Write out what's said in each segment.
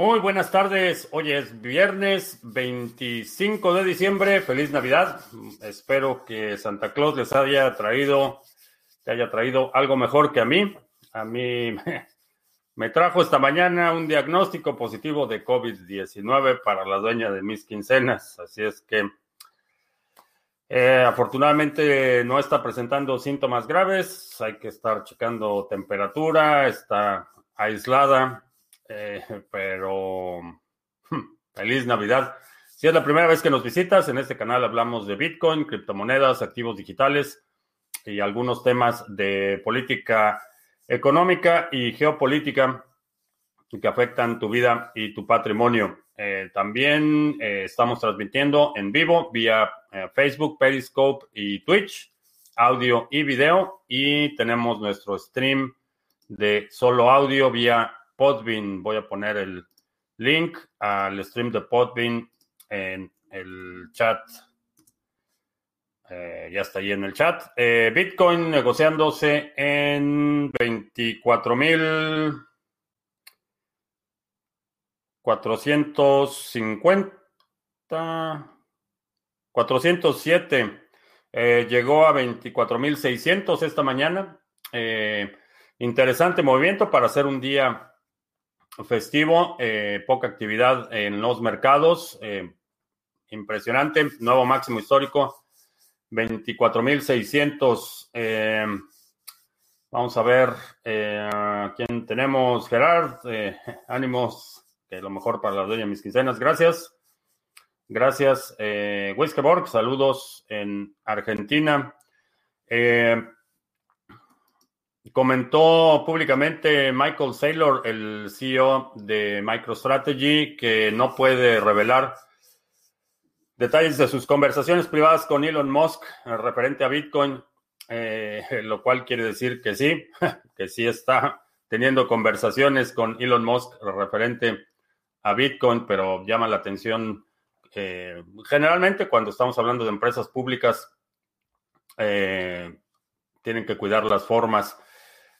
Muy buenas tardes. Hoy es viernes 25 de diciembre. Feliz Navidad. Espero que Santa Claus les haya traído, te haya traído algo mejor que a mí. A mí me trajo esta mañana un diagnóstico positivo de COVID-19 para la dueña de mis quincenas. Así es que eh, afortunadamente no está presentando síntomas graves. Hay que estar checando temperatura. Está aislada eh, pero hmm, feliz Navidad. Si es la primera vez que nos visitas, en este canal hablamos de Bitcoin, criptomonedas, activos digitales y algunos temas de política económica y geopolítica que afectan tu vida y tu patrimonio. Eh, también eh, estamos transmitiendo en vivo vía Facebook, Periscope y Twitch, audio y video. Y tenemos nuestro stream de solo audio vía Podbean. Voy a poner el link al stream de Podbean en el chat. Eh, ya está ahí en el chat. Eh, Bitcoin negociándose en 24 mil 450 407 eh, llegó a 24.600 esta mañana. interesante movimiento para hacer un día festivo, eh, poca actividad en los mercados. Eh, impresionante, nuevo máximo histórico, 24.600. Eh, vamos a ver quién tenemos. Gerard, ánimos, que lo mejor para la dueña mis quincenas. Gracias. Gracias. Eh, saludos en Argentina. Comentó públicamente Michael Saylor, el CEO de MicroStrategy, que no puede revelar detalles de sus conversaciones privadas con Elon Musk referente a Bitcoin, eh, lo cual quiere decir que sí, que sí está teniendo conversaciones con Elon Musk referente a Bitcoin, pero llama la atención eh, generalmente cuando estamos hablando de empresas públicas, eh, tienen que cuidar las formas.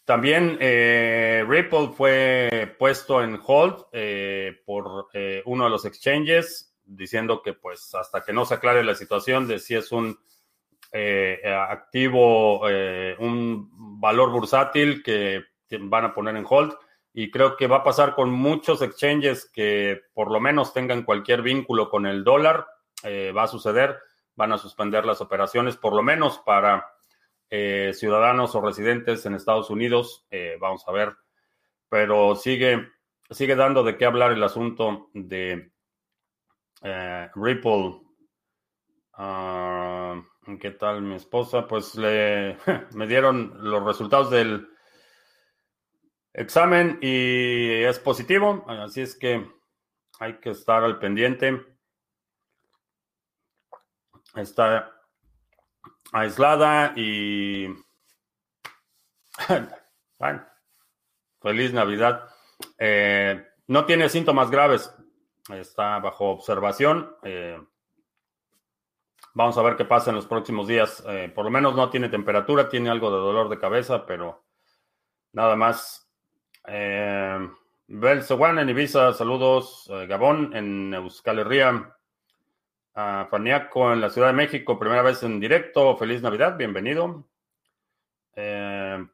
También eh, Ripple fue puesto en hold eh, por eh, uno de los exchanges, diciendo que pues hasta que no se aclare la situación de si es un activo, un valor bursátil que van a poner en hold. Y creo que va a pasar con muchos exchanges que por lo menos tengan cualquier vínculo con el dólar. va a suceder, van a suspender las operaciones por lo menos para eh, ciudadanos o residentes en Estados Unidos. Eh, vamos a ver, pero sigue, sigue dando de qué hablar el asunto de eh, Ripple. Ah, ¿Qué tal mi esposa? Pues le, me dieron los resultados del examen y es positivo, así es que hay que estar al pendiente. Está aislada y... bueno, feliz Navidad. Eh, no tiene síntomas graves, está bajo observación. Eh, vamos a ver qué pasa en los próximos días. Eh, por lo menos no tiene temperatura, tiene algo de dolor de cabeza, pero nada más. Bel en Ibiza, saludos. Gabón en Euskal Herria a Faniaco en la Ciudad de México, primera vez en directo. Feliz Navidad, bienvenido. Eh,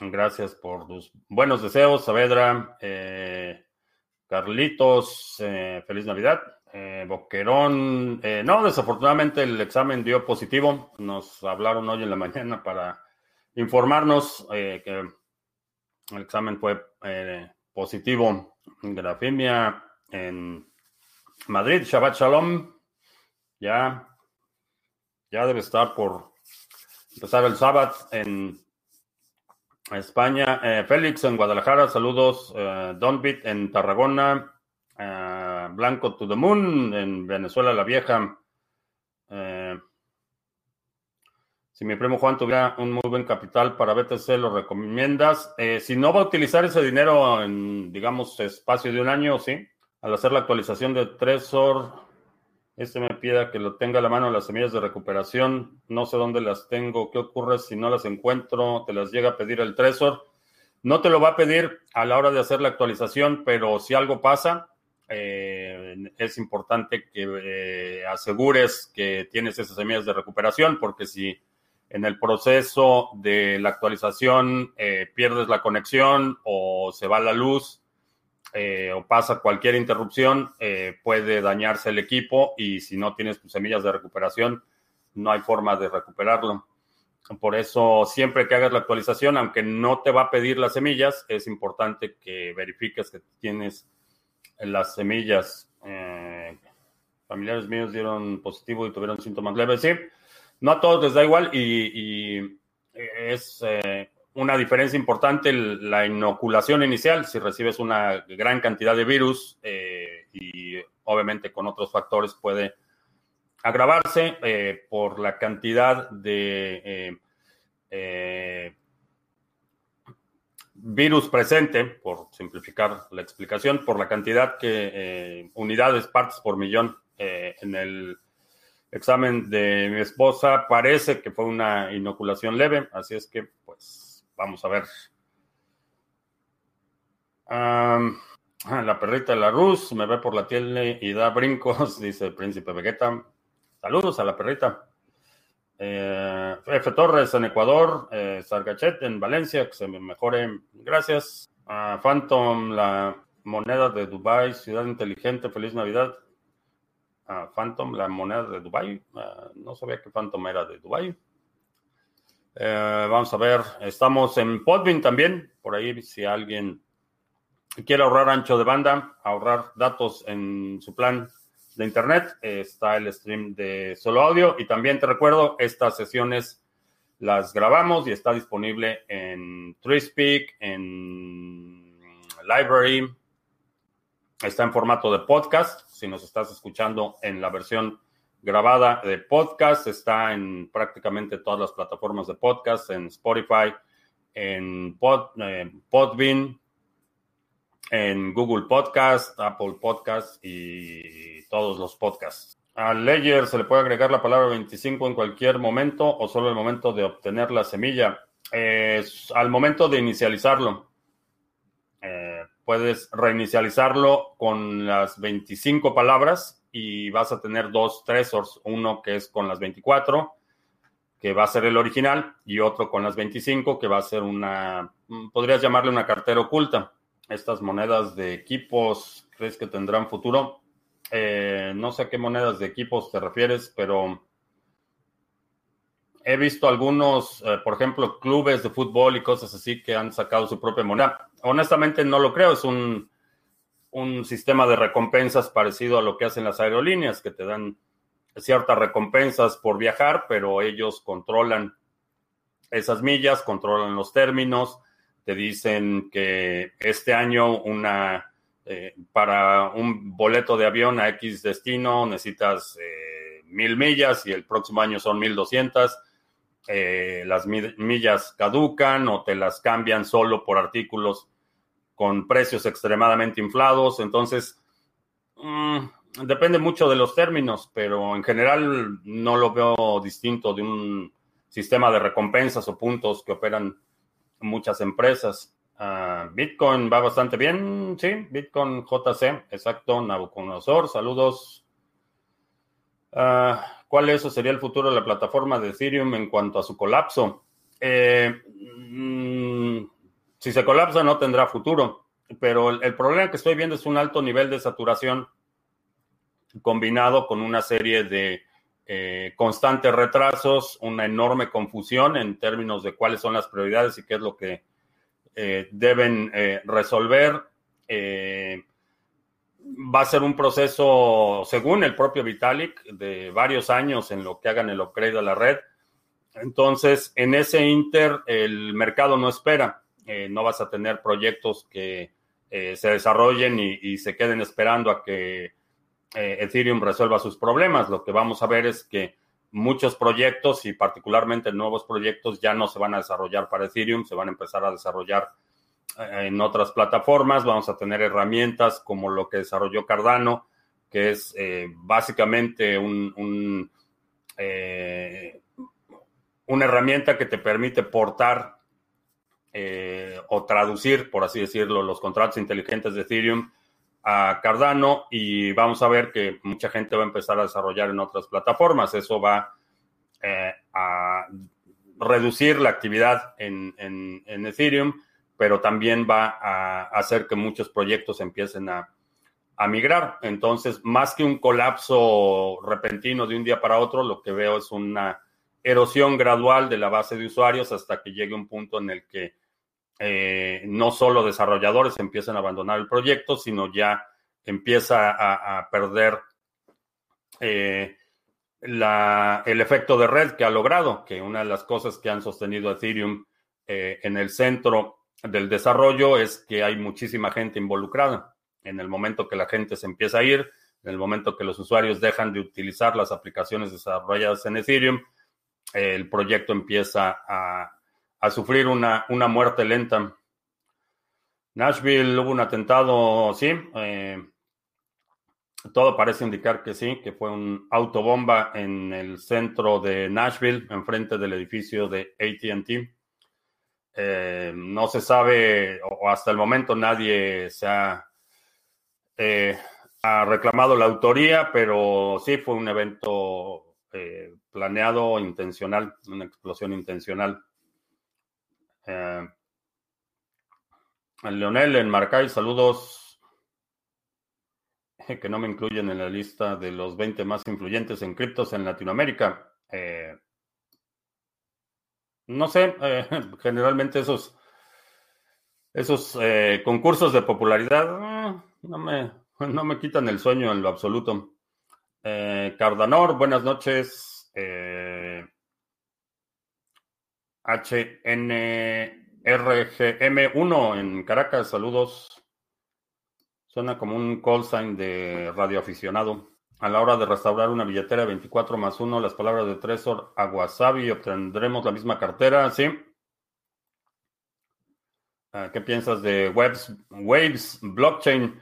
gracias por tus buenos deseos, Saavedra. Eh, Carlitos, eh, feliz Navidad. Boquerón, no, desafortunadamente el examen dio positivo. Nos hablaron hoy en la mañana para informarnos que el examen fue positivo. Grafimia en Madrid, Shabbat Shalom, ya, ya debe estar por empezar el sábado en España. Eh, Félix en Guadalajara, saludos. Eh, Don Bit en Tarragona. Eh, Blanco to the Moon en Venezuela la Vieja. si mi primo Juan tuviera un muy buen capital para BTC, ¿lo recomiendas? si no va a utilizar ese dinero en, digamos, espacio de un año, sí. Al hacer la actualización de Trezor, este me pide que lo tenga a la mano las semillas de recuperación. No sé dónde las tengo. ¿Qué ocurre si no las encuentro? ¿Te las llega a pedir el Trezor? No te lo va a pedir a la hora de hacer la actualización, pero si algo pasa, eh, es importante que eh, asegures que tienes esas semillas de recuperación, porque si en el proceso de la actualización eh, pierdes la conexión o se va la luz o pasa cualquier interrupción, puede dañarse el equipo y si no tienes tus semillas de recuperación, no hay forma de recuperarlo. Por eso, siempre que hagas la actualización, aunque no te va a pedir las semillas, es importante que verifiques que tienes las semillas. Eh, familiares míos dieron positivo y tuvieron síntomas leves. No a todos les da igual y, es eh, una diferencia importante la inoculación inicial. Si recibes una gran cantidad de virus eh, y obviamente con otros factores puede agravarse eh, por la cantidad de eh, virus presente, por simplificar la explicación, por la cantidad que unidades, partes por millón en el examen de mi esposa, parece que fue una inoculación leve, así es que vamos a ver. la perrita de la Rus me ve por la tele y da brincos, dice el príncipe Vegeta. Saludos a la perrita. Eh, F. Torres en Ecuador, eh, Sargachet en Valencia, que se me mejore. Gracias. a Phantom, la moneda de Dubai, ciudad inteligente, feliz Navidad. a Phantom, la moneda de Dubai. Ah, no sabía que Phantom era de Dubai. Eh, vamos a ver, estamos en Podbean también, por ahí si alguien quiere ahorrar ancho de banda, ahorrar datos en su plan de internet, está el stream de solo audio y también te recuerdo, estas sesiones las grabamos y está disponible en TreeSpeak, en Library, está en formato de podcast, si nos estás escuchando en la versión grabada de podcast, está en prácticamente todas las plataformas de podcast, en Spotify, en Pod, eh, Podbean, en Google Podcast, Apple Podcast y todos los podcasts. Al Ledger se le puede agregar la palabra 25 en cualquier momento o solo el momento de obtener la semilla. al momento de inicializarlo. Eh, puedes reinicializarlo con las 25 palabras y vas a tener dos tresors, uno que es con las 24, que va a ser el original, y otro con las 25, que va a ser una, podrías llamarle una cartera oculta estas monedas de equipos, ¿crees que tendrán futuro? Eh, no sé a qué monedas de equipos te refieres, pero he visto algunos, eh, por ejemplo, clubes de fútbol y cosas así que han sacado su propia moneda. Honestamente no lo creo, es un, un sistema de recompensas parecido a lo que hacen las aerolíneas, que te dan ciertas recompensas por viajar, pero ellos controlan esas millas, controlan los términos, te dicen que este año una eh, para un boleto de avión a X destino necesitas eh, mil millas y el próximo año son mil doscientas. Eh, las millas caducan o te las cambian solo por artículos con precios extremadamente inflados. Entonces, mm, depende mucho de los términos, pero en general no lo veo distinto de un sistema de recompensas o puntos que operan muchas empresas. Ah, Bitcoin va bastante bien, sí, Bitcoin JC, exacto, Nabucodonosor, saludos. Uh, ¿Cuál eso sería el futuro de la plataforma de Ethereum en cuanto a su colapso? Eh, mm, si se colapsa no tendrá futuro, pero el, problema que estoy viendo es un alto nivel de saturación combinado con una serie de eh, constantes retrasos, una enorme confusión en términos de cuáles son las prioridades y qué es lo que eh, deben eh, resolver. va a ser un proceso, según el propio Vitalik, de varios años en lo que hagan el upgrade a la red. Entonces, en ese inter, el mercado no espera. No vas a tener proyectos que se desarrollen y se queden esperando a que eh, Ethereum resuelva sus problemas. Lo que vamos a ver es que muchos proyectos y particularmente nuevos proyectos ya no se van a desarrollar para Ethereum, se van a empezar a desarrollar eh, en otras plataformas. Vamos a tener herramientas como lo que desarrolló Cardano, que es eh, básicamente un, una herramienta que te permite portar o traducir, por así decirlo, los contratos inteligentes de Ethereum a Cardano y vamos a ver que mucha gente va a empezar a desarrollar en otras plataformas. Eso va a reducir la actividad en, en, Ethereum, pero también va a hacer que muchos proyectos empiecen a, a, migrar. Entonces, más que un colapso repentino de un día para otro, lo que veo es una erosión gradual de la base de usuarios hasta que llegue un punto en el que eh, no solo desarrolladores empiezan a abandonar el proyecto, sino ya empieza a, perder eh, el efecto de red que ha logrado, que una de las cosas que han sostenido Ethereum eh, en el centro del desarrollo es que hay muchísima gente involucrada. En el momento que la gente se empieza a ir, en el momento que los usuarios dejan de utilizar las aplicaciones desarrolladas en Ethereum, el proyecto empieza a, sufrir una, una, muerte lenta. Nashville hubo un atentado, sí, eh, todo parece indicar que sí, que fue un autobomba en el centro de Nashville, enfrente del edificio de ATT. Eh, no se sabe, o hasta el momento nadie se ha, eh, ha reclamado la autoría, pero sí fue un evento eh, planeado, intencional, una explosión intencional. Leonel en Marcay, saludos que no me incluyen en la lista de los 20 más influyentes en criptos en Latinoamérica. Eh, no sé, eh, generalmente esos, esos eh, concursos de popularidad no, me, no me quitan el sueño en lo absoluto. Cardanor, buenas noches. HNRGM1 en Caracas, saludos. Suena como un call sign de radioaficionado. A la hora de restaurar una billetera 24 más 1, las palabras de Trezor a Wasabi, obtendremos la misma cartera, ¿sí? Ah, ¿Qué piensas de Waves, Waves Blockchain?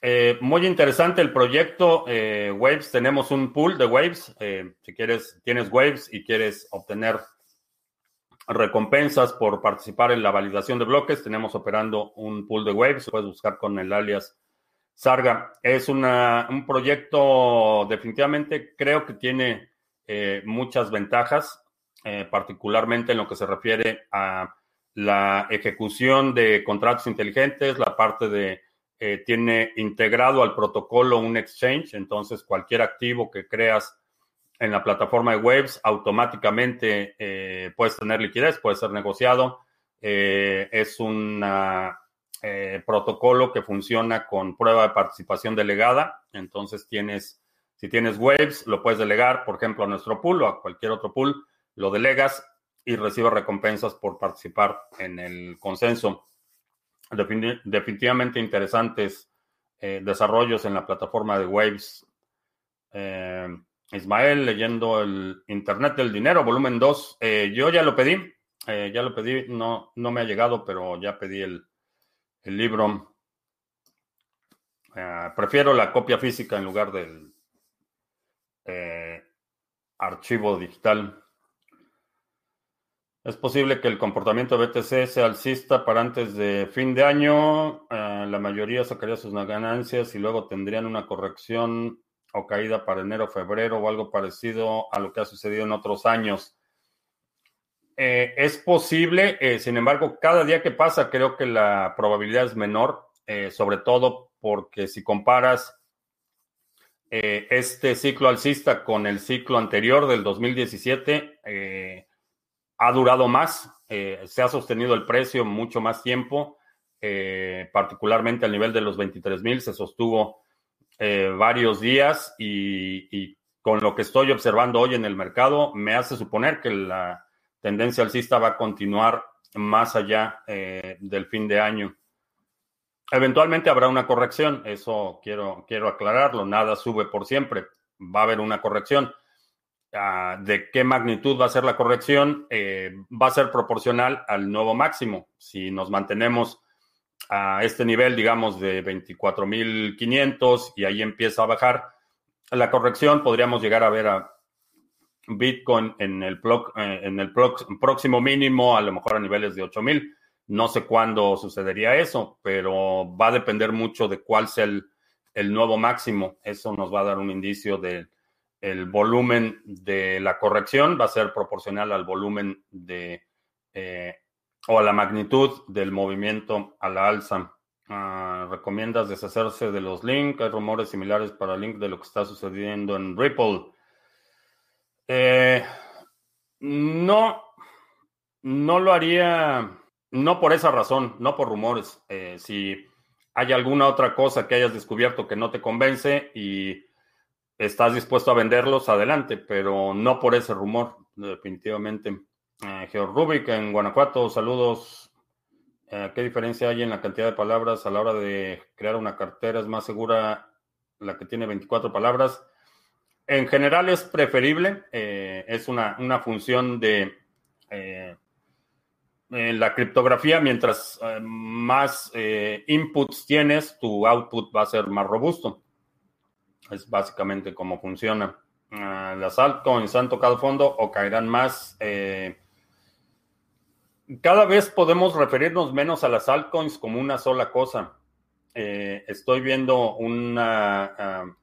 Eh, muy interesante el proyecto eh, Waves. Tenemos un pool de Waves. Eh, si quieres, tienes Waves y quieres obtener recompensas por participar en la validación de bloques, tenemos operando un pool de Waves. Puedes buscar con el alias Sarga, es un proyecto definitivamente, creo que tiene eh, muchas ventajas, eh, particularmente en lo que se refiere a la ejecución de contratos inteligentes, la parte de, eh, tiene integrado al protocolo un exchange, entonces cualquier activo que creas en la plataforma de Waves automáticamente puedes tener liquidez, puede ser negociado. es una eh, protocolo que funciona con prueba de participación delegada. Entonces tienes, si tienes waves, lo puedes delegar, por ejemplo, a nuestro pool o a cualquier otro pool, lo delegas y recibes recompensas por participar en el consenso. definitivamente interesantes eh, desarrollos en la plataforma de Waves. Eh, Ismael leyendo el Internet del Dinero, volumen 2. yo ya lo pedí, ya lo pedí, no, no me ha llegado, pero ya pedí el, el libro. Eh, prefiero la copia física en lugar del eh, archivo digital. Es posible que el comportamiento de BTC sea alcista para antes de fin de año. Eh, la mayoría sacaría sus ganancias y luego tendrían una corrección o caída para enero, febrero o algo parecido a lo que ha sucedido en otros años. Eh, es posible, eh, sin embargo, cada día que pasa creo que la probabilidad es menor, eh, sobre todo porque si comparas este ciclo alcista con el ciclo anterior del 2017, ha durado más, se ha sostenido el precio mucho más tiempo, particularmente al nivel de los 23 mil, se sostuvo varios días y, y con lo que estoy observando hoy en el mercado, me hace suponer que la tendencia alcista va a continuar más allá eh, del fin de año. Eventualmente habrá una corrección, eso quiero, quiero aclararlo, nada sube por siempre, va a haber una corrección. Ah, ¿De qué magnitud va a ser la corrección? Eh, va a ser proporcional al nuevo máximo. Si nos mantenemos a este nivel, digamos, de 24.500 y ahí empieza a bajar, la corrección podríamos llegar a ver a Bitcoin en el, eh, en el próximo mínimo, a lo mejor a niveles de 8000. No sé cuándo sucedería eso, pero va a depender mucho de cuál sea el, el nuevo máximo. Eso nos va a dar un indicio del el volumen de la corrección, va a ser proporcional al volumen de eh, o a la magnitud del movimiento a la alza. Ah, ¿Recomiendas deshacerse de los links? Hay rumores similares para link de lo que está sucediendo en Ripple. Eh, no, no lo haría, no por esa razón, no por rumores. Eh, si hay alguna otra cosa que hayas descubierto que no te convence y estás dispuesto a venderlos, adelante, pero no por ese rumor, definitivamente. Eh, Georg Rubik en Guanajuato, saludos. Eh, ¿Qué diferencia hay en la cantidad de palabras a la hora de crear una cartera? ¿Es más segura la que tiene 24 palabras? En general es preferible, eh, es una, una, función de eh, la criptografía, mientras más inputs tienes, tu output va a ser más robusto. Es básicamente cómo funciona. Uh, las altcoins han tocado fondo o caerán más. Cada vez podemos referirnos menos a las altcoins como una sola cosa. Eh, estoy viendo una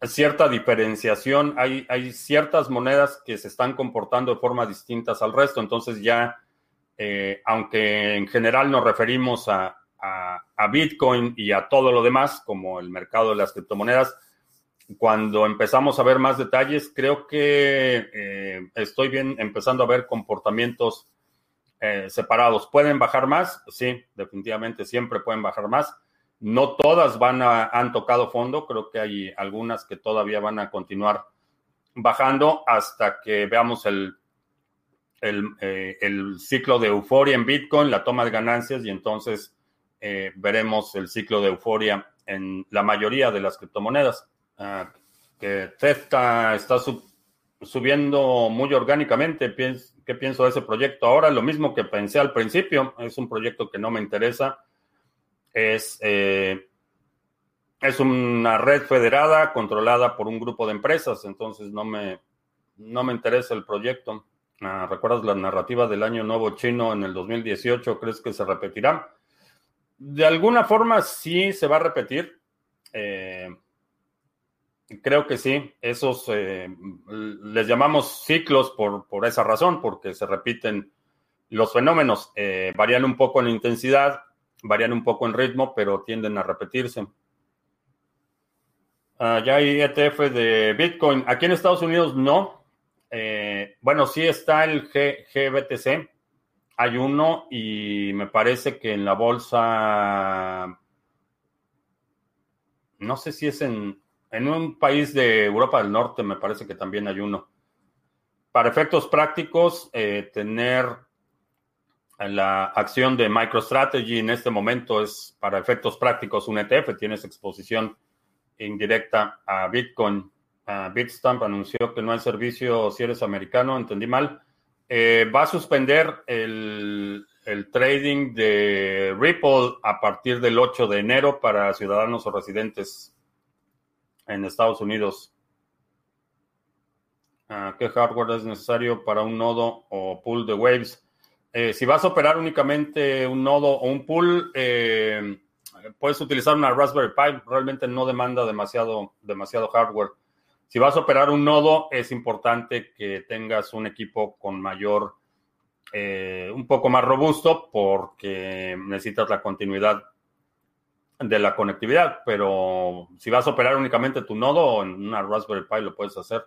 uh, cierta diferenciación. Hay, hay, ciertas monedas que se están comportando de forma distintas al resto. Entonces ya, eh, aunque en general nos referimos a, a, a Bitcoin y a todo lo demás, como el mercado de las criptomonedas, cuando empezamos a ver más detalles, creo que eh, estoy bien empezando a ver comportamientos eh, separados. ¿Pueden bajar más? Sí, definitivamente siempre pueden bajar más. No todas van a, han tocado fondo, creo que hay algunas que todavía van a continuar bajando hasta que veamos el, el, eh, el ciclo de euforia en Bitcoin, la toma de ganancias y entonces eh, veremos el ciclo de euforia en la mayoría de las criptomonedas. Ah, que está subiendo muy orgánicamente. ¿Qué pienso de ese proyecto ahora? Lo mismo que pensé al principio. Es un proyecto que no me interesa. Es, eh, es una red federada controlada por un grupo de empresas, entonces no me, no me interesa el proyecto. Ah, ¿Recuerdas la narrativa del Año Nuevo Chino en el 2018? ¿Crees que se repetirá? De alguna forma sí se va a repetir. Eh, Creo que sí, esos eh, les llamamos ciclos por, por, esa razón, porque se repiten los fenómenos, eh, varían un poco en intensidad, varían un poco en ritmo, pero tienden a repetirse. Uh, ya hay ETF de Bitcoin. Aquí en Estados Unidos no. Eh, bueno, sí está el G, GBTC. Hay uno y me parece que en la bolsa, no sé si es en, en un país de Europa del Norte me parece que también hay uno. Para efectos prácticos, eh, tener la acción de MicroStrategy en este momento es para efectos prácticos un ETF, tienes exposición indirecta a Bitcoin. Bitstamp anunció que no hay servicio si eres americano, entendí mal. Eh, va a suspender el, el, trading de Ripple a partir del 8 de enero para ciudadanos o residentes en Estados Unidos. Ah, ¿Qué hardware es necesario para un nodo o pool de waves? Eh, si vas a operar únicamente un nodo o un pool, eh, puedes utilizar una Raspberry Pi. Realmente no demanda demasiado, demasiado hardware. Si vas a operar un nodo, es importante que tengas un equipo con mayor, eh, un poco más robusto, porque necesitas la continuidad de la conectividad, pero si vas a operar únicamente tu nodo en una Raspberry Pi lo puedes hacer.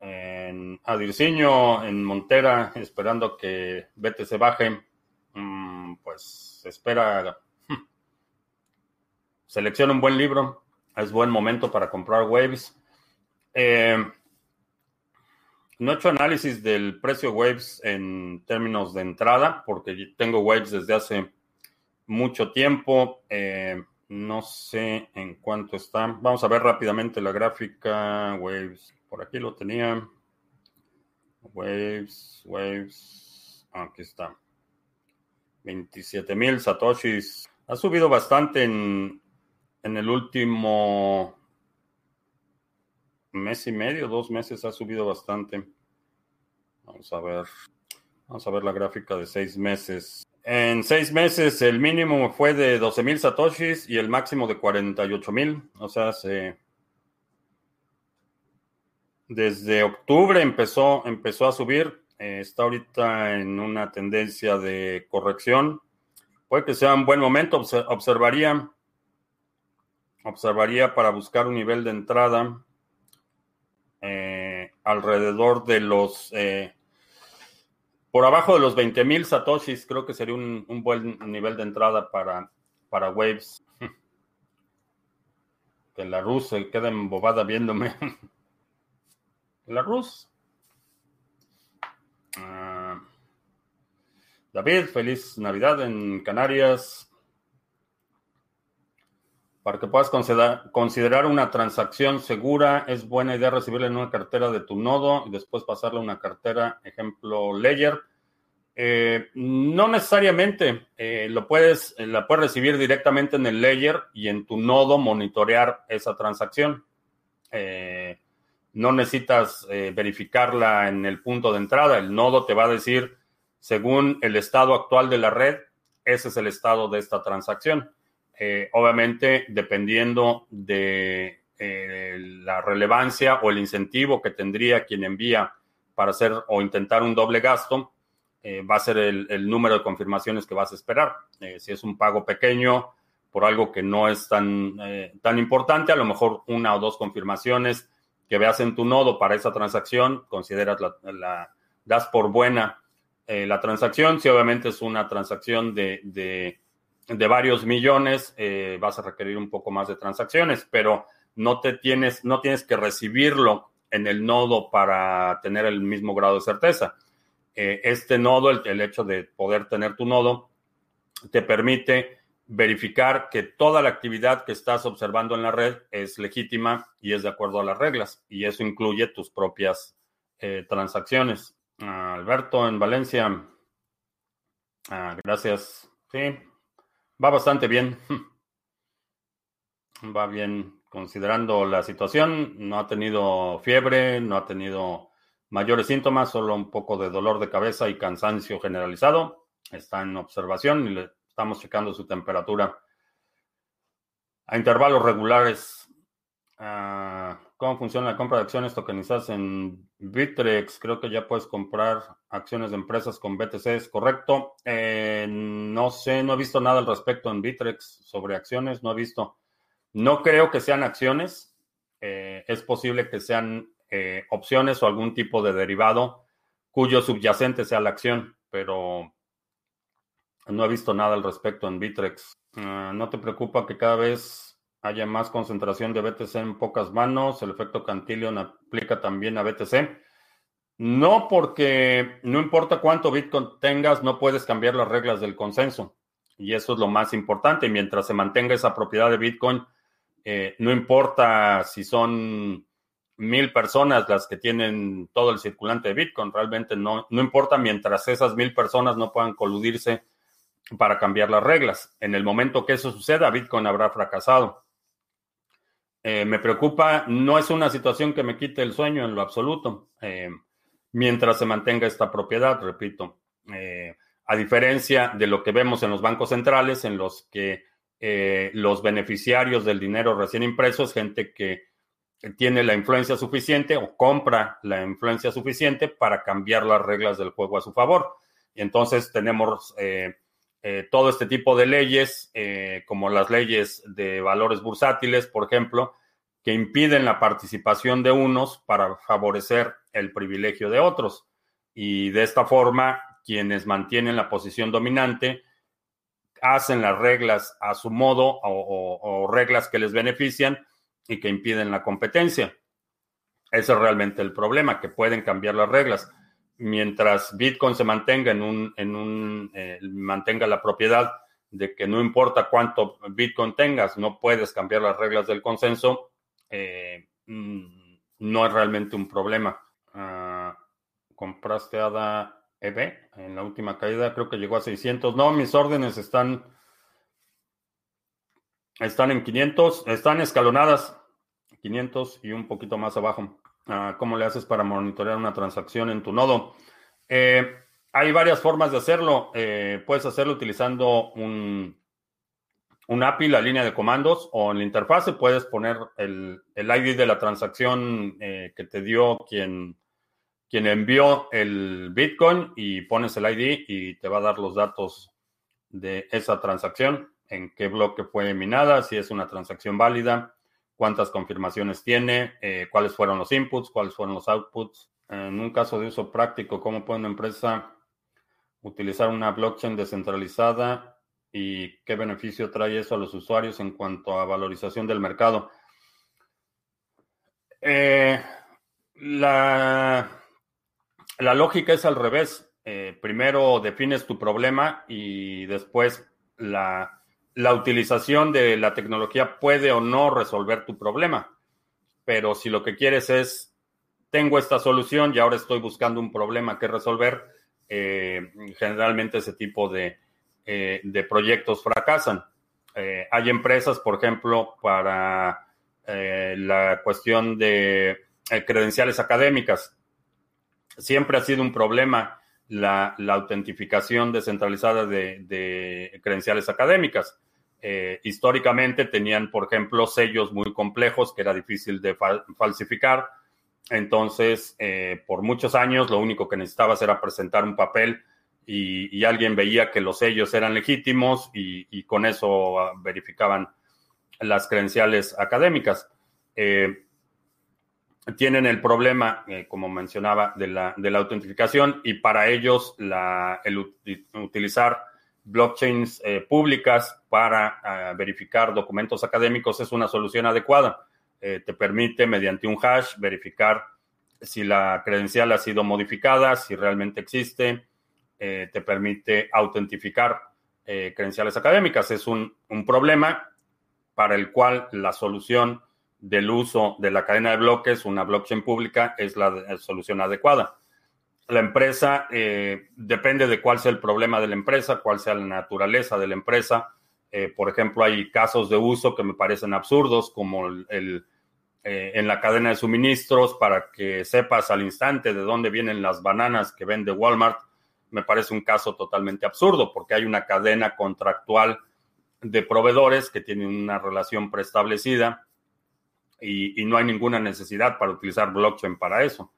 En Adirciño, en Montera, esperando que se baje, mm, pues espera. Selecciona un buen libro, es buen momento para comprar Waves. Eh, no he hecho análisis del precio Waves en términos de entrada, porque tengo Waves desde hace mucho tiempo. Eh, no sé en cuánto está. Vamos a ver rápidamente la gráfica. Waves. Por aquí lo tenía. Waves, Waves. Aquí está. 27 mil satoshis. Ha subido bastante en, en el último mes y medio, dos meses ha subido bastante. Vamos a ver. Vamos a ver la gráfica de seis meses. En seis meses el mínimo fue de 12 mil satoshis y el máximo de 48 mil. O sea, se... desde octubre empezó, empezó a subir. Eh, está ahorita en una tendencia de corrección. Puede que sea un buen momento. Observaría, observaría para buscar un nivel de entrada eh, alrededor de los... Eh, por abajo de los 20.000 satoshis, creo que sería un, buen nivel de entrada para, para Waves. Que la Rus se quede embobada viéndome. La Rus. Ah. David, feliz Navidad en Canarias. Para que puedas considerar una transacción segura, es buena idea recibirla en una cartera de tu nodo y después pasarla a una cartera, ejemplo, Ledger. Eh, no necesariamente, eh, lo puedes, la puedes recibir directamente en el Ledger y en tu nodo monitorear esa transacción. Eh, no necesitas verificarla en el punto de entrada, el nodo te va a decir, según el estado actual de la red, ese es el estado de esta transacción. Eh, obviamente, dependiendo de eh, la relevancia o el incentivo que tendría quien envía para hacer o intentar un doble gasto, eh, va a ser el, número de confirmaciones que vas a esperar. si es un pago pequeño por algo que no es tan, tan importante, a lo mejor una o dos confirmaciones que veas en tu nodo para esa transacción, consideras la, das por buena la transacción. Si obviamente es una transacción de de varios millones, eh, vas a requerir un poco más de transacciones, pero no te tienes, no tienes que recibirlo en el nodo para tener el mismo grado de certeza. Eh, este nodo, el, hecho de poder tener tu nodo, te permite verificar que toda la actividad que estás observando en la red es legítima y es de acuerdo a las reglas, y eso incluye tus propias eh, transacciones. Alberto en Valencia. Ah, gracias. Sí, Va bastante bien. Va bien considerando la situación. No ha tenido fiebre, no ha tenido mayores síntomas, solo un poco de dolor de cabeza y cansancio generalizado. Está en observación y le estamos checando su temperatura a intervalos regulares. Ah, ¿Cómo funciona la compra de acciones tokenizadas en Bitrex? Creo que ya puedes comprar acciones de empresas con BTC, ¿es correcto? Eh, no sé, no he visto nada al respecto en Bitrex sobre acciones, no he visto. No creo que sean acciones. Eh, es posible que sean eh, opciones o algún tipo de derivado cuyo subyacente sea la acción, pero no he visto nada al respecto en Bitrex. Ah, ¿No te preocupa que cada vez haya más concentración de BTC en pocas manos. El efecto Cantillon aplica también a BTC. No, porque no importa cuánto Bitcoin tengas, no puedes cambiar las reglas del consenso. Y eso es lo más importante. Mientras se mantenga esa propiedad de Bitcoin, eh, no importa si son mil personas las que tienen todo el circulante de Bitcoin, realmente no, no importa mientras esas mil personas no puedan coludirse para cambiar las reglas. En el momento que eso suceda, Bitcoin habrá fracasado. Eh, me preocupa, no es una situación que me quite el sueño en lo absoluto, eh, mientras se mantenga esta propiedad, repito. Eh, a diferencia de lo que vemos en los bancos centrales, en los que los beneficiarios del dinero recién impreso es gente que tiene la influencia suficiente o compra la influencia suficiente para cambiar las reglas del juego a su favor. Y entonces tenemos eh, todo este tipo de leyes, eh, como las leyes de valores bursátiles, por ejemplo, que impiden la participación de unos para favorecer el privilegio de otros. Y de esta forma, quienes mantienen la posición dominante hacen las reglas a su modo o reglas que les benefician y que impiden la competencia. Ese es realmente el problema, que pueden cambiar las reglas mientras Bitcoin se mantenga en un, en un eh, mantenga la propiedad de que no importa cuánto Bitcoin tengas, no puedes cambiar las reglas del consenso, eh, mm, no es realmente un problema. Ah, compraste ADA EB en la última caída, creo que llegó a 600. No, mis órdenes están, están en 500, están escalonadas, 500 y un poquito más abajo. Ah, ¿Cómo le haces para monitorear una transacción en tu nodo? Eh, Hay varias formas de hacerlo. Eh, puedes hacerlo utilizando un, un API, la línea de comandos, o en la interfase puedes poner el, ID de la transacción eh, que te dio quien, quien envió el Bitcoin y pones el ID y te va a dar los datos de esa transacción, en qué bloque fue minada, si es una transacción válida, cuántas confirmaciones tiene, eh, cuáles fueron los inputs, cuáles fueron los outputs. En un caso de uso práctico, ¿cómo puede una empresa utilizar una blockchain descentralizada y qué beneficio trae eso a los usuarios en cuanto a valorización del mercado? Eh, la, la lógica es al revés. Eh, primero defines tu problema y después la, la, utilización de la tecnología puede o no resolver tu problema. Pero si lo que quieres es, tengo esta solución y ahora estoy buscando un problema que resolver, eh, generalmente ese tipo de, eh, de proyectos fracasan. hay empresas, por ejemplo, para la cuestión de credenciales académicas. Siempre ha sido un problema la, autentificación descentralizada de, credenciales académicas. Eh, históricamente tenían, por ejemplo, sellos muy complejos que era difícil de falsificar. Entonces, eh, por muchos años, lo único que necesitabas era presentar un papel y, alguien veía que los sellos eran legítimos y, con eso ah, verificaban las credenciales académicas. Eh, tienen el problema, eh, como mencionaba, de la, de la, autentificación y para ellos la, el utilizar blockchains eh, públicas para ah, verificar documentos académicos es una solución adecuada. Eh, te permite, mediante un hash, verificar si la credencial ha sido modificada, si realmente existe. te permite autentificar credenciales académicas. Es un, un problema para el cual la solución del uso de la cadena de bloques, una blockchain pública, es la solución adecuada. La empresa, eh, depende de cuál sea el problema de la empresa, cuál sea la naturaleza de la empresa. Eh, por ejemplo, hay casos de uso que me parecen absurdos, como el, eh, en la cadena de suministros, para que sepas al instante de dónde vienen las bananas que vende Walmart, me parece un caso totalmente absurdo, porque hay una cadena contractual de proveedores que tienen una relación preestablecida y, no hay ninguna necesidad para utilizar blockchain para eso.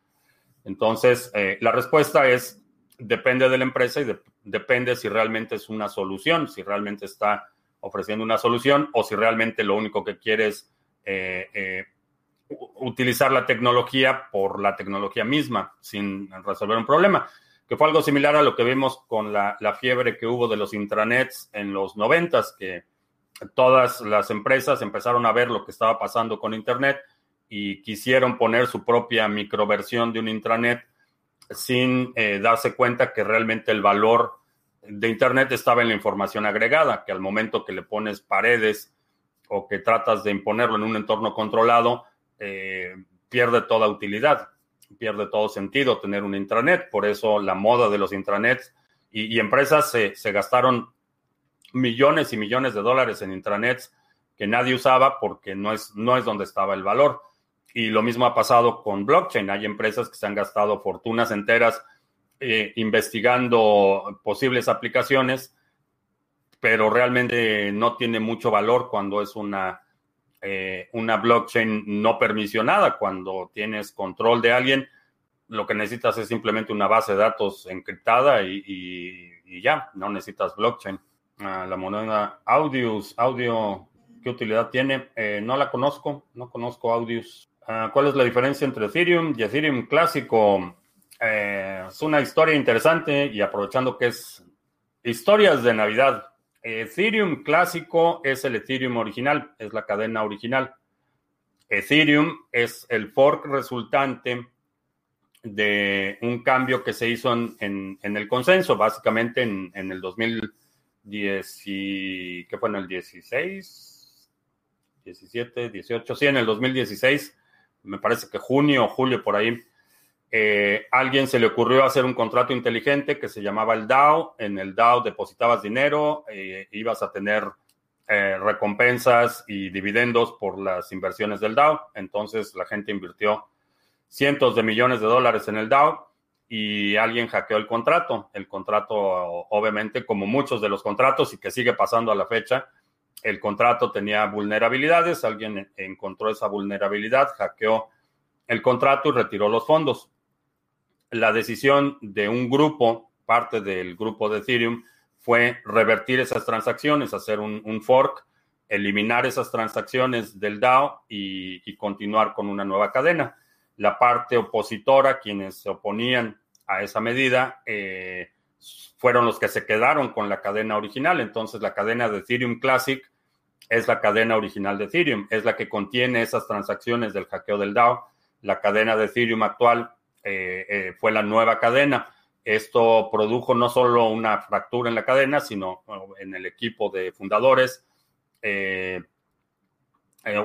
Entonces, eh, la respuesta es, depende de la empresa y depende si realmente es una solución, si realmente está ofreciendo una solución o si realmente lo único que quiere es eh, eh, utilizar la tecnología por la tecnología misma, sin resolver un problema, que fue algo similar a lo que vimos con la, la fiebre que hubo de los intranets en los noventas, que todas las empresas empezaron a ver lo que estaba pasando con Internet y quisieron poner su propia microversión de un intranet sin eh, darse cuenta que realmente el valor de Internet estaba en la información agregada, que al momento que le pones paredes o que tratas de imponerlo en un entorno controlado, eh, pierde toda utilidad, pierde todo sentido tener un intranet. Por eso la moda de los intranets y, empresas se, se gastaron millones y millones de dólares en intranets que nadie usaba porque no es, no es donde estaba el valor. Y lo mismo ha pasado con blockchain. Hay empresas que se han gastado fortunas enteras eh, investigando posibles aplicaciones, pero realmente no tiene mucho valor cuando es una, eh, una blockchain no permisionada. Cuando tienes control de alguien, lo que necesitas es simplemente una base de datos encriptada y ya, no necesitas blockchain la moneda Audius. Audio, ¿qué utilidad tiene? Eh, no la conozco, no conozco Audius. Ah, ¿Cuál es la diferencia entre Ethereum y Ethereum clásico? Eh, es una historia interesante y aprovechando que es historias de Navidad. Ethereum clásico es el Ethereum original, es la cadena original. Ethereum es el fork resultante de un cambio que se hizo en, el consenso, básicamente en, en el 2000 10 ¿qué fue en el 16? 17, 18, sí, en el 2016, me parece que junio o julio por ahí, eh, alguien se le ocurrió hacer un contrato inteligente que se llamaba el DAO. En el DAO depositabas dinero, e ibas a tener eh, recompensas y dividendos por las inversiones del DAO. Entonces la gente invirtió cientos de millones de dólares en el DAO y alguien hackeó el contrato. El contrato, obviamente, como muchos de los contratos y que sigue pasando a la fecha, el contrato tenía vulnerabilidades, alguien encontró esa vulnerabilidad, hackeó el contrato y retiró los fondos. La decisión de un grupo, parte del grupo de Ethereum, fue revertir esas transacciones, hacer un, fork, eliminar esas transacciones del DAO y, continuar con una nueva cadena. La parte opositora, quienes se oponían a esa medida, eh, fueron los que se quedaron con la cadena original. Entonces, la cadena de Ethereum Classic es la cadena original de Ethereum, es la que contiene esas transacciones del hackeo del DAO. La cadena de Ethereum actual eh, eh, fue la nueva cadena. Esto produjo no solo una fractura en la cadena, sino en el equipo de fundadores.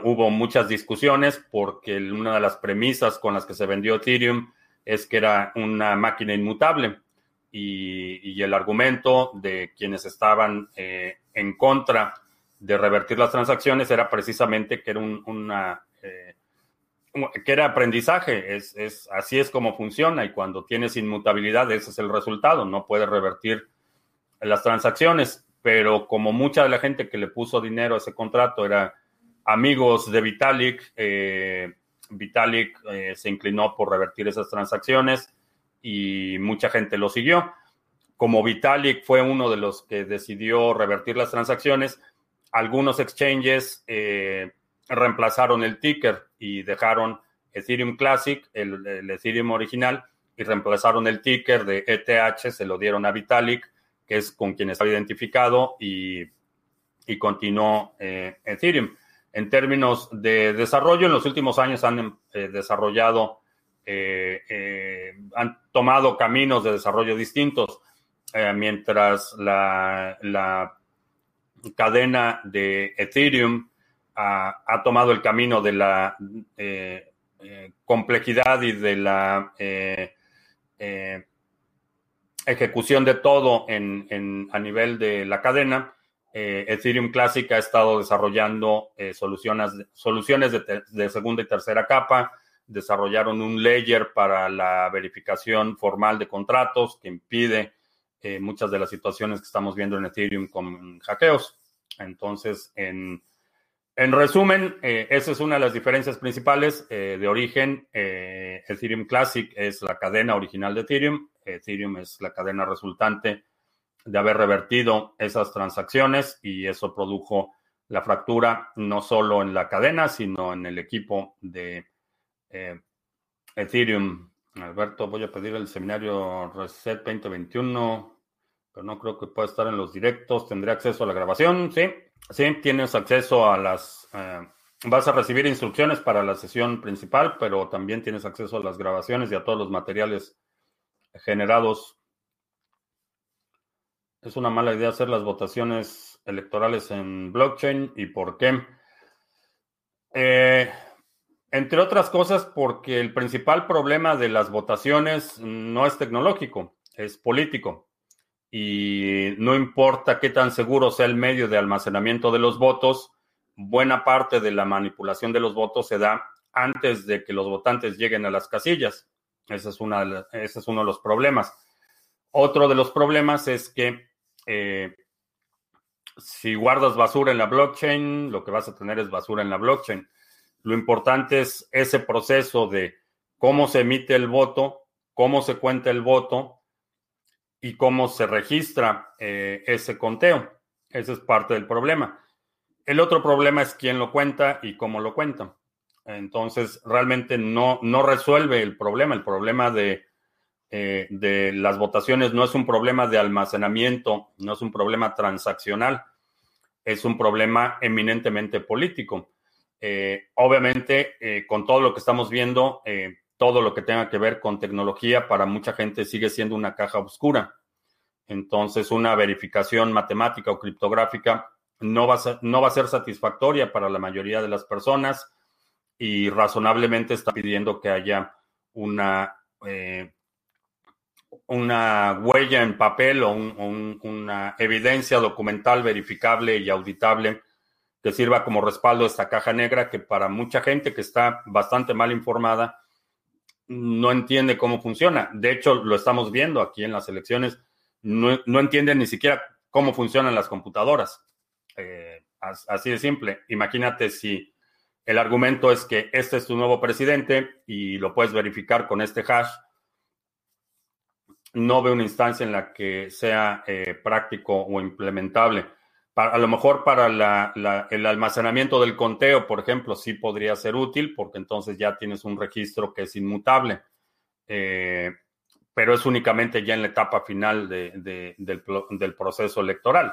Hubo muchas discusiones porque una de las premisas con las que se vendió Ethereum es que era una máquina inmutable. Y, el argumento de quienes estaban en contra de revertir las transacciones era precisamente que era una que era aprendizaje, es, es, así es como funciona. Y cuando tienes inmutabilidad ese es el resultado, no puedes revertir las transacciones, pero como mucha de la gente que le puso dinero a ese contrato era amigos de Vitalik, eh, Vitalik eh, se inclinó por revertir esas transacciones y mucha gente lo siguió. Como Vitalik fue uno de los que decidió revertir las transacciones, algunos exchanges eh, reemplazaron el ticker y dejaron Ethereum Classic, el, Ethereum original, y reemplazaron el ticker de ETH, se lo dieron a Vitalik, que es con quien estaba identificado, y, continuó eh, Ethereum. En términos de desarrollo, en los últimos años han eh, desarrollado, eh, han tomado caminos de desarrollo distintos, mientras la, la cadena de Ethereum ha, tomado el camino de la eh, eh, complejidad y de la eh, ejecución de todo en, a nivel de la cadena. Ethereum Classic ha estado desarrollando soluciones, soluciones de, segunda y tercera capa, desarrollaron un layer para la verificación formal de contratos que impide muchas de las situaciones que estamos viendo en Ethereum con hackeos. Entonces, en en resumen, eh, esa es una de las diferencias principales eh, de origen. Eh, Ethereum Classic es la cadena original de Ethereum. Ethereum es la cadena resultante de haber revertido esas transacciones y eso produjo la fractura no solo en la cadena, sino en el equipo de Ethereum. Alberto, voy a pedir el seminario Reset 2021, pero no creo que pueda estar en los directos. ¿Tendré acceso a la grabación? Sí. Sí, tienes acceso a las... Eh, vas a recibir instrucciones para la sesión principal, pero también tienes acceso a las grabaciones y a todos los materiales generados. Es una mala idea hacer las votaciones electorales en blockchain y por qué. Eh, entre otras cosas, porque el principal problema de las votaciones no es tecnológico, es político y no importa qué tan seguro sea el medio de almacenamiento de los votos, buena parte de la manipulación de los votos se da antes de que los votantes lleguen a las casillas. Ese es, una, ese es uno de los problemas. Otro de los problemas es que eh, si guardas basura en la blockchain, lo que vas a tener es basura en la blockchain. Lo importante es ese proceso de cómo se emite el voto, cómo se cuenta el voto y cómo se registra eh, ese conteo. Ese es parte del problema. El otro problema es quién lo cuenta y cómo lo cuenta. Entonces, realmente no, no resuelve el problema. El problema de, eh, de las votaciones no es un problema de almacenamiento, no es un problema transaccional, es un problema eminentemente político. Eh, obviamente, con todo lo que estamos viendo, todo lo que tenga que ver con tecnología para mucha gente sigue siendo una caja oscura. Entonces, una verificación matemática o criptográfica no va a ser, no va a ser satisfactoria para la mayoría de las personas y razonablemente está pidiendo que haya una, eh, una huella en papel o una evidencia documental verificable y auditable que sirva como respaldo a esta caja negra que para mucha gente que está bastante mal informada no entiende cómo funciona. De hecho, lo estamos viendo aquí en las elecciones. No, no entiende ni siquiera cómo funcionan las computadoras. Eh, así de simple. Imagínate si el argumento es que este es tu nuevo presidente y lo puedes verificar con este hash. No veo una instancia en la que sea eh, práctico o implementable. a lo mejor para el almacenamiento del conteo, por ejemplo, sí podría ser útil porque entonces ya tienes un registro que es inmutable. Eh, pero es únicamente ya en la etapa final del, proceso electoral.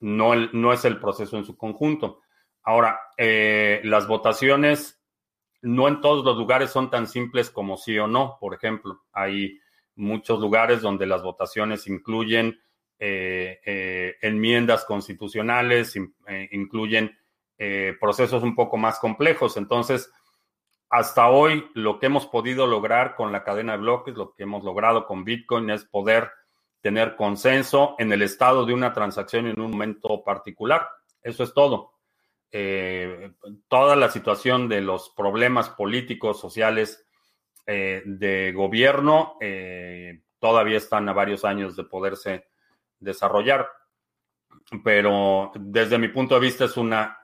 No, no es el proceso en su conjunto. Ahora, eh, las votaciones no en todos los lugares son tan simples como sí o no. Por ejemplo, hay muchos lugares donde las votaciones incluyen eh, eh, enmiendas constitucionales, incluyen procesos un poco más complejos. Entonces, hasta hoy, lo que hemos podido lograr con la cadena de bloques, lo que hemos logrado con Bitcoin es poder tener consenso en el estado de una transacción en un momento particular. Eso es todo. Eh, toda la situación de los problemas políticos, sociales eh, de gobierno eh, todavía están a varios años de poderse desarrollar. Pero desde mi punto de vista es una,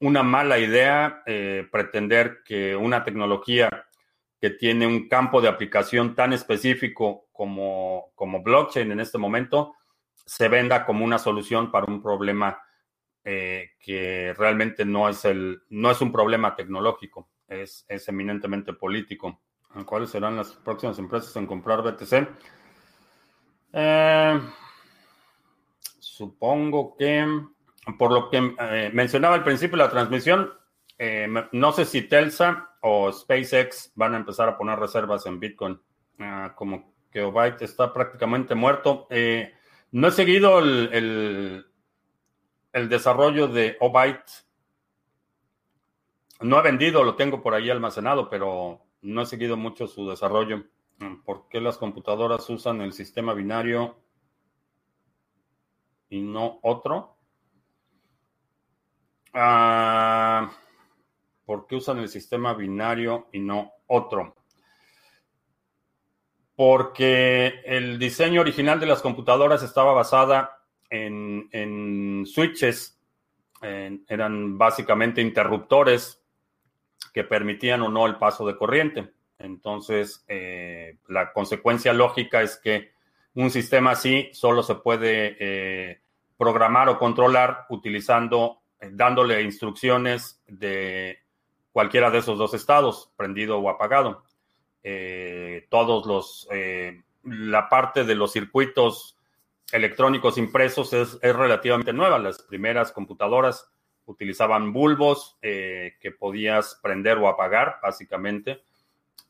una mala idea pretender que una tecnología que tiene un campo de aplicación tan específico como, como blockchain en este momento se venda como una solución para un problema eh, que realmente no es, el, no es un problema tecnológico, es, es eminentemente político. ¿Cuáles serán las próximas empresas en comprar BTC? Eh, supongo que, por lo que eh, mencionaba al principio de la transmisión, no sé si Telsa o SpaceX van a empezar a poner reservas en Bitcoin. Ah, como que Obyte está prácticamente muerto. no he seguido el el desarrollo de Obyte. No ha vendido, lo tengo por ahí almacenado, pero no he seguido mucho su desarrollo. ¿Por qué las computadoras usan el sistema binario y no otro? Ah, ¿Por qué usan el sistema binario y no otro? Porque el diseño original de las computadoras estaba basada en, switches, eran básicamente interruptores que permitían o no el paso de corriente. Entonces, eh, la consecuencia lógica es que un sistema así solo se puede eh, programar o controlar utilizando, eh, dándole instrucciones de cualquiera de esos dos estados, prendido o apagado. todos los, la parte de los circuitos electrónicos impresos es, relativamente nueva. Las primeras computadoras utilizaban bulbos eh, que podías prender o apagar, básicamente,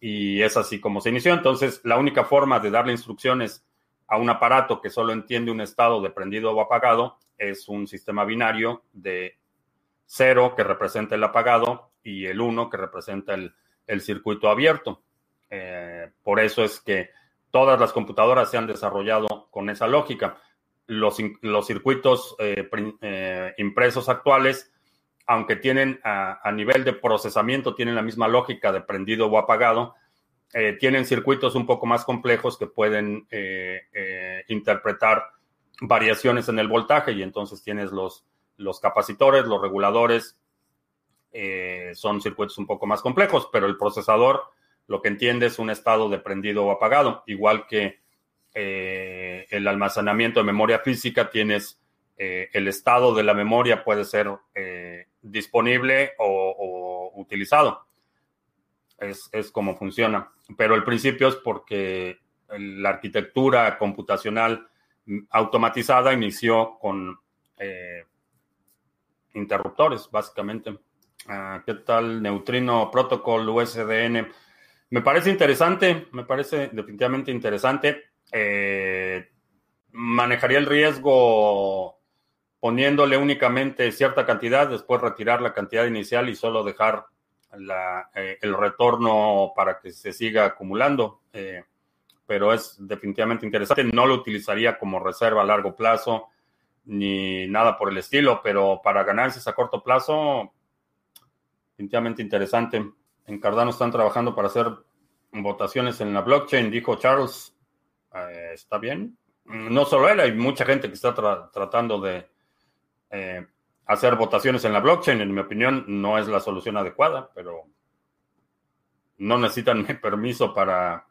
y es así como se inició. Entonces, la única forma de darle instrucciones a un aparato que solo entiende un estado de prendido o apagado es un sistema binario de 0 que representa el apagado y el 1 que representa el, circuito abierto. Eh, por eso es que todas las computadoras se han desarrollado con esa lógica. Los, los circuitos eh, eh, impresos actuales, aunque tienen a, nivel de procesamiento, tienen la misma lógica de prendido o apagado, eh, tienen circuitos un poco más complejos que pueden interpretar variaciones en el voltaje y entonces tienes los, los capacitores, los reguladores, son circuitos un poco más complejos, pero el procesador lo que entiende es un estado de prendido o apagado, igual que eh, el almacenamiento de memoria física, tienes eh, el estado de la memoria puede ser eh, disponible o, utilizado. Es, es, como funciona. Pero el principio es porque la arquitectura computacional automatizada inició con interruptores, básicamente. Ah, ¿Qué tal Neutrino Protocol USDN? Me parece interesante, me parece definitivamente interesante. Eh, manejaría el riesgo poniéndole únicamente cierta cantidad, después retirar la cantidad inicial y solo dejar eh, el retorno para que se siga acumulando. Eh, pero es definitivamente interesante. No lo utilizaría como reserva a largo plazo ni nada por el estilo, pero para ganancias a corto plazo, definitivamente interesante en Cardano están trabajando para hacer votaciones en la blockchain, dijo Charles. Eh, ¿Está bien? No solo él, hay mucha gente que está tratando de eh, hacer votaciones en la blockchain. En mi opinión, no es la solución adecuada, pero no necesitan mi permiso para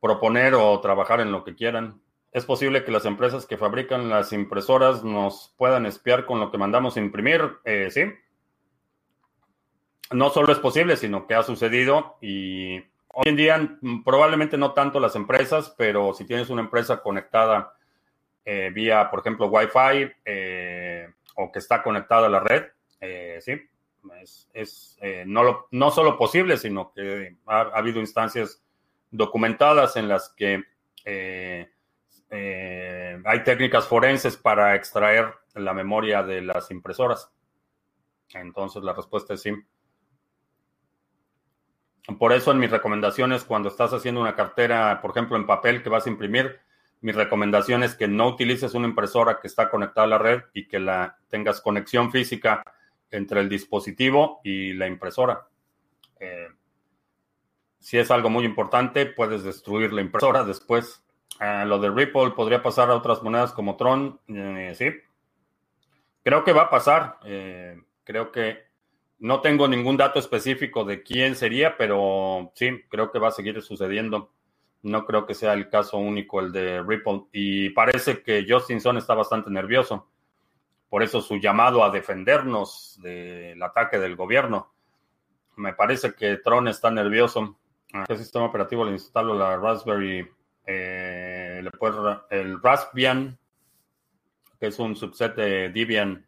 proponer o trabajar en lo que quieran. Es posible que las empresas que fabrican las impresoras nos puedan espiar con lo que mandamos imprimir. Eh, sí. No solo es posible, sino que ha sucedido y hoy en día probablemente no tanto las empresas, pero si tienes una empresa conectada eh, vía, por ejemplo, Wi-Fi eh, o que está conectada a la red, sí, es, no, no solo posible, sino que ha, ha, habido instancias documentadas en las que eh, hay técnicas forenses para extraer la memoria de las impresoras. Entonces la respuesta es sí. Por eso en mis recomendaciones, cuando estás haciendo una cartera, por ejemplo, en papel que vas a imprimir, mi recomendación es que no utilices una impresora que está conectada a la red y que la tengas conexión física entre el dispositivo y la impresora. Eh, si es algo muy importante, puedes destruir la impresora después. Ah, lo de Ripple podría pasar a otras monedas como Tron, eh, sí. Creo que va a pasar. Eh, creo que no tengo ningún dato específico de quién sería, pero sí, creo que va a seguir sucediendo. No creo que sea el caso único el de Ripple. Y parece que Justin Sun está bastante nervioso. Por eso su llamado a defendernos del ataque del gobierno. Me parece que Tron está nervioso. ¿Qué sistema operativo le instalo la Raspberry eh, el Raspbian, que es un subset de Debian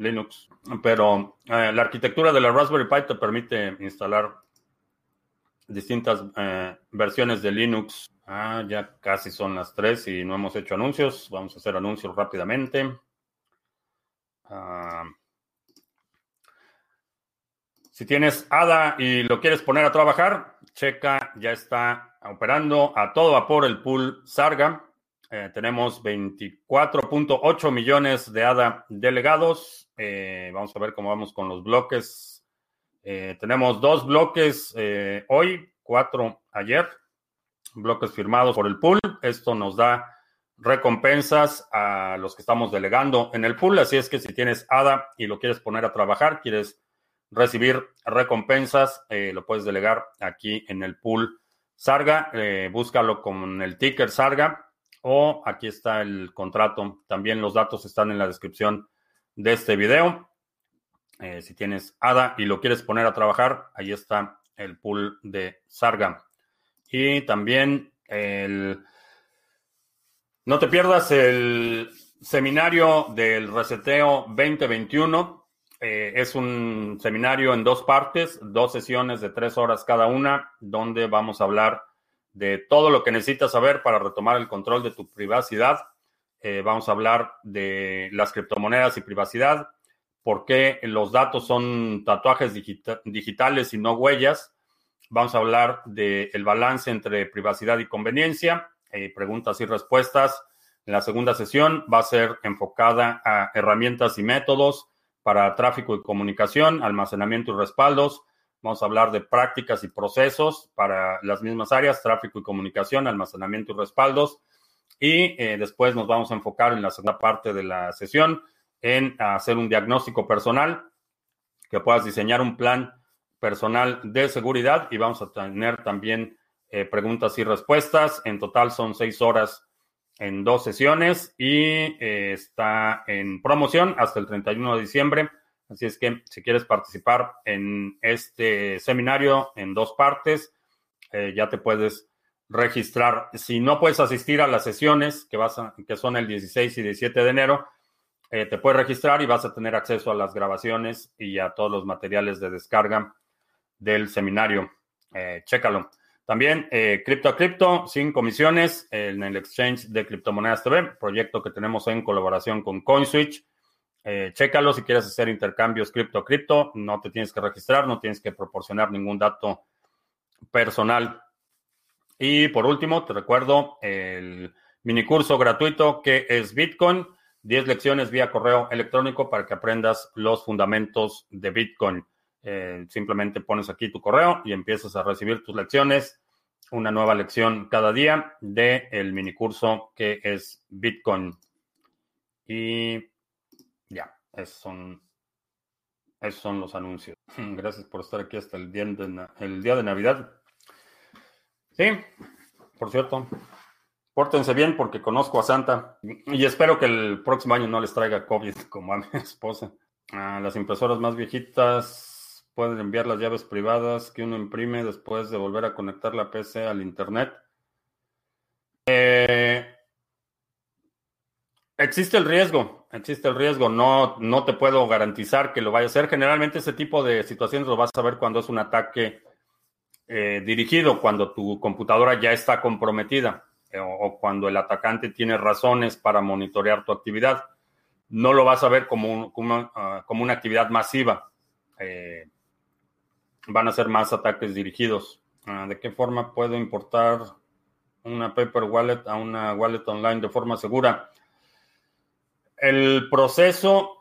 Linux. Pero eh, la arquitectura de la Raspberry Pi te permite instalar distintas eh, versiones de Linux. Ah, ya casi son las 3 y no hemos hecho anuncios. Vamos a hacer anuncios rápidamente. Ah, si tienes ADA y lo quieres poner a trabajar, checa, ya está operando a todo vapor el pool Sarga. Eh, tenemos 24.8 millones de ADA delegados. Eh, vamos a ver cómo vamos con los bloques. Eh, tenemos dos bloques hoy, cuatro ayer, bloques firmados por el pool. Esto nos da recompensas a los que estamos delegando en el pool. Así es que si tienes ADA y lo quieres poner a trabajar, quieres recibir recompensas, lo puedes delegar aquí en el pool Sarga, eh, búscalo con el ticker Sarga o aquí está el contrato. También los datos están en la descripción de este video. Eh, si tienes ADA y lo quieres poner a trabajar, ahí está el pool de Sarga. Y también el... No te pierdas el seminario del reseteo 2021. Eh, es un seminario en dos partes, dos sesiones de tres horas cada una, donde vamos a hablar de todo lo que necesitas saber para retomar el control de tu privacidad. Eh, vamos a hablar de las criptomonedas y privacidad, por qué los datos son tatuajes digitales y no huellas. Vamos a hablar del balance entre privacidad y conveniencia, eh, preguntas y respuestas. En la segunda sesión va a ser enfocada a herramientas y métodos para tráfico y comunicación, almacenamiento y respaldos. Vamos a hablar de prácticas y procesos para las mismas áreas, tráfico y comunicación, almacenamiento y respaldos. Y eh, después nos vamos a enfocar en la segunda parte de la sesión en hacer un diagnóstico personal, que puedas diseñar un plan personal de seguridad y vamos a tener también eh, preguntas y respuestas. En total son seis horas en dos sesiones y eh, está en promoción hasta el 31 de diciembre. Así es que si quieres participar en este seminario en dos partes, eh, ya te puedes registrar. Si no puedes asistir a las sesiones que, vas que son el 16 y 17 de enero, eh, te puedes registrar y vas a tener acceso a las grabaciones y a todos los materiales de descarga del seminario. chécalo. También eh, cripto a cripto, sin comisiones, en el exchange de criptomonedas TV, proyecto que tenemos en colaboración con CoinSwitch. Eh, chécalo si quieres hacer intercambios cripto a cripto, no te tienes que registrar, no tienes que proporcionar ningún dato personal. Y por último, te recuerdo el mini curso gratuito que es Bitcoin, 10 lecciones vía correo electrónico para que aprendas los fundamentos de Bitcoin. Eh, simplemente pones aquí tu correo y empiezas a recibir tus lecciones, una nueva lección cada día de el minicurso que es Bitcoin. Y ya, esos son, esos son los anuncios. Gracias por estar aquí hasta el día de, el día de Navidad. Sí, por cierto, pórtense bien porque conozco a Santa y espero que el próximo año no les traiga COVID como a mi esposa. Las impresoras más viejitas pueden enviar las llaves privadas que uno imprime después de volver a conectar la PC al Internet. Eh, existe el riesgo, existe el riesgo. No, no te puedo garantizar que lo vaya a hacer. Generalmente ese tipo de situaciones lo vas a ver cuando es un ataque eh, dirigido, cuando tu computadora ya está comprometida eh, o, cuando el atacante tiene razones para monitorear tu actividad. No lo vas a ver como, ah, una actividad masiva. Eh, van a ser más ataques dirigidos. Ah, ¿De qué forma puedo importar una paper wallet a una wallet online de forma segura? El proceso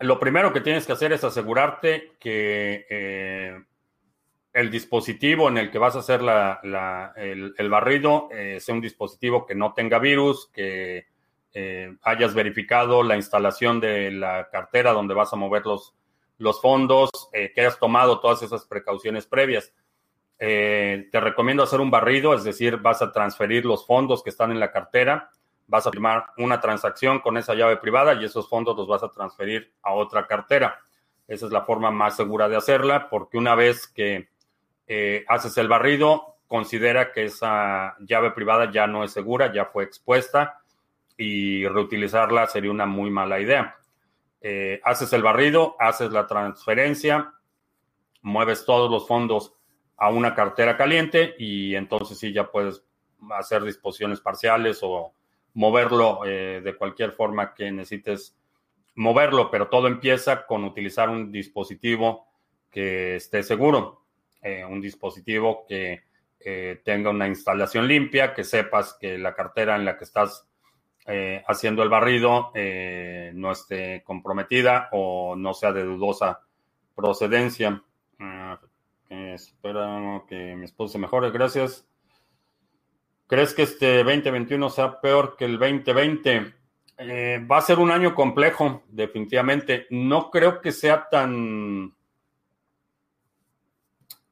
lo primero que tienes que hacer es asegurarte que eh, el dispositivo en el que vas a hacer el, barrido eh, sea un dispositivo que no tenga virus, que eh, hayas verificado la instalación de la cartera donde vas a mover los, los fondos, que hayas tomado todas esas precauciones previas. te recomiendo hacer un barrido, es decir, vas a transferir los fondos que están en la cartera vas a firmar una transacción con esa llave privada y esos fondos los vas a transferir a otra cartera. Esa es la forma más segura de hacerla porque una vez que eh, haces el barrido, considera que esa llave privada ya no es segura, ya fue expuesta y reutilizarla sería una muy mala idea. Eh, haces el barrido, haces la transferencia, mueves todos los fondos a una cartera caliente y entonces sí ya puedes hacer disposiciones parciales o moverlo eh, de cualquier forma que necesites moverlo, pero todo empieza con utilizar un dispositivo que esté seguro, eh, un dispositivo que eh, tenga una instalación limpia, que sepas que la cartera en la que estás haciendo el barrido no esté comprometida o no sea de dudosa procedencia. Ah, espero que mi esposo se mejore, gracias. ¿Crees que este 2021 sea peor que el 2020? Eh, va a ser un año complejo, definitivamente. No creo que sea tan...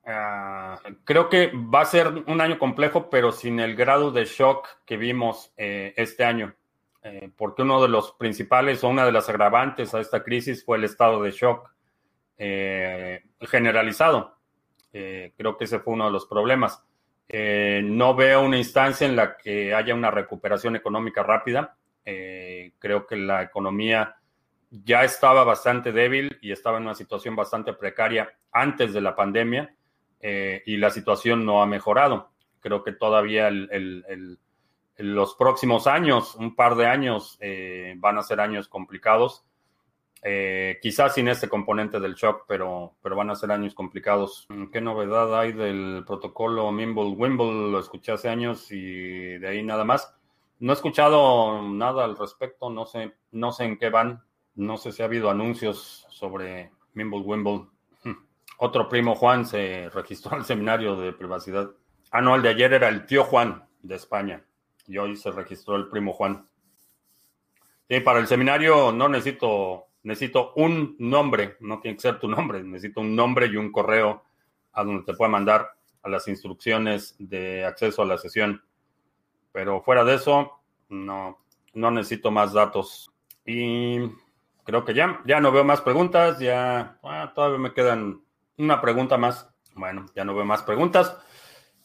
Ah, creo que va a ser un año complejo, pero sin el grado de shock que vimos eh, este año. Eh, porque uno de los principales o una de las agravantes a esta crisis fue el estado de shock generalizado. creo que ese fue uno de los problemas. Eh, no veo una instancia en la que haya una recuperación económica rápida. Eh, creo que la economía ya estaba bastante débil y estaba en una situación bastante precaria antes de la pandemia eh, y la situación no ha mejorado. Creo que todavía los próximos años, un par de años, van a ser años complicados eh, quizás sin este componente del shock, pero, pero van a ser años complicados. ¿Qué novedad hay del protocolo Mimble Wimble? Lo escuché hace años y de ahí nada más. No he escuchado nada al respecto, no sé, no sé en qué van. No sé si ha habido anuncios sobre Mimble Wimble. Otro primo Juan se registró al seminario de privacidad. Ah, no, el de ayer era el tío Juan de España y hoy se registró el primo Juan. Sí, para el seminario no necesito necesito un nombre, no tiene que ser tu nombre, necesito un nombre y un correo a donde te pueda mandar a las instrucciones de acceso a la sesión. Pero fuera de eso, no, no necesito más datos. Y creo que ya, ya no veo más preguntas, ya ah, todavía me quedan una pregunta más. Bueno, ya no veo más preguntas.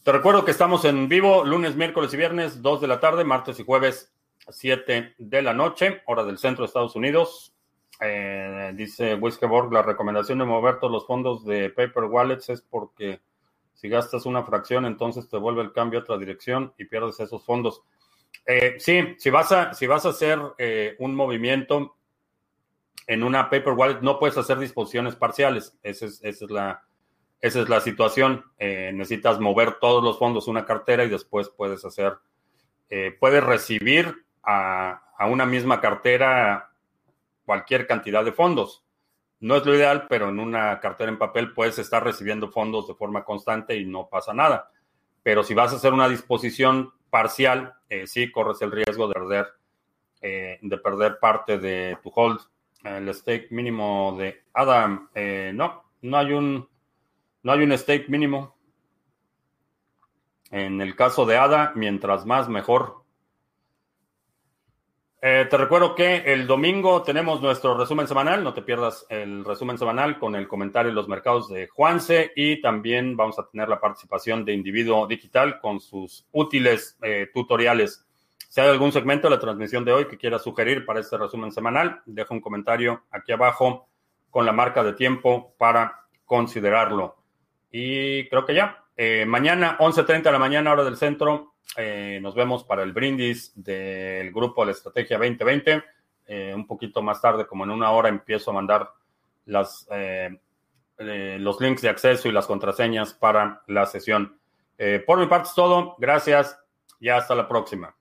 Te recuerdo que estamos en vivo lunes, miércoles y viernes, 2 de la tarde, martes y jueves, 7 de la noche, hora del centro de Estados Unidos. Eh, dice Wiskeborg, la recomendación de mover todos los fondos de Paper Wallets es porque si gastas una fracción, entonces te vuelve el cambio a otra dirección y pierdes esos fondos. Eh, sí, si vas a, si vas a hacer eh, un movimiento en una Paper Wallet, no puedes hacer disposiciones parciales. Esa es, esa es, la, esa es la situación. necesitas mover todos los fondos a una cartera y después puedes hacer, puedes recibir a, a una misma cartera cualquier cantidad de fondos. no es lo ideal, pero en una cartera en papel puedes estar recibiendo fondos de forma constante y no pasa nada. Pero si vas a hacer una disposición parcial, eh, sí corres el riesgo de perder, eh, de perder parte de tu hold. El stake mínimo de Adam, eh, no, no hay un, no hay un stake mínimo. En el caso de ADA, mientras más mejor. Eh, te recuerdo que el domingo tenemos nuestro resumen semanal. No te pierdas el resumen semanal con el comentario de los mercados de Juanse y también vamos a tener la participación de Individuo Digital con sus útiles eh, tutoriales. Si hay algún segmento de la transmisión de hoy que quieras sugerir para este resumen semanal, deja un comentario aquí abajo con la marca de tiempo para considerarlo. Y creo que ya. Eh, mañana, 11.30 de la mañana, hora del centro, eh, nos vemos para el brindis del grupo de la Estrategia 2020. Eh, un poquito más tarde, como en una hora, empiezo a mandar las, los links de acceso y las contraseñas para la sesión. por mi parte es todo. Gracias y hasta la próxima.